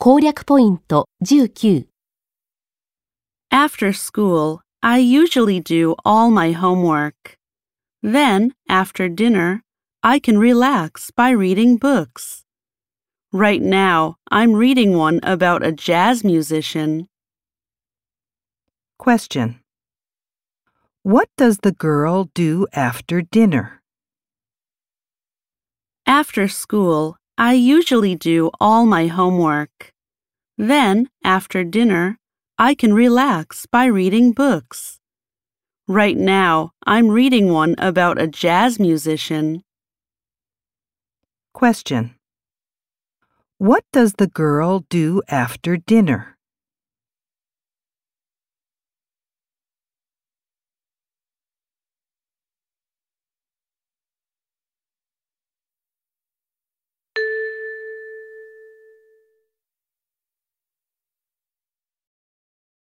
攻略ポイント19 After school, I usually do all my homework. Then, after dinner, I can relax by reading books. Right now, I'm reading one about a jazz musician. Question. What does the girl do after dinner? After school, I usually do all my homework. Then, after dinner, I can relax by reading books. Right now, I'm reading one about a jazz musician. Question. What does the girl do after dinner?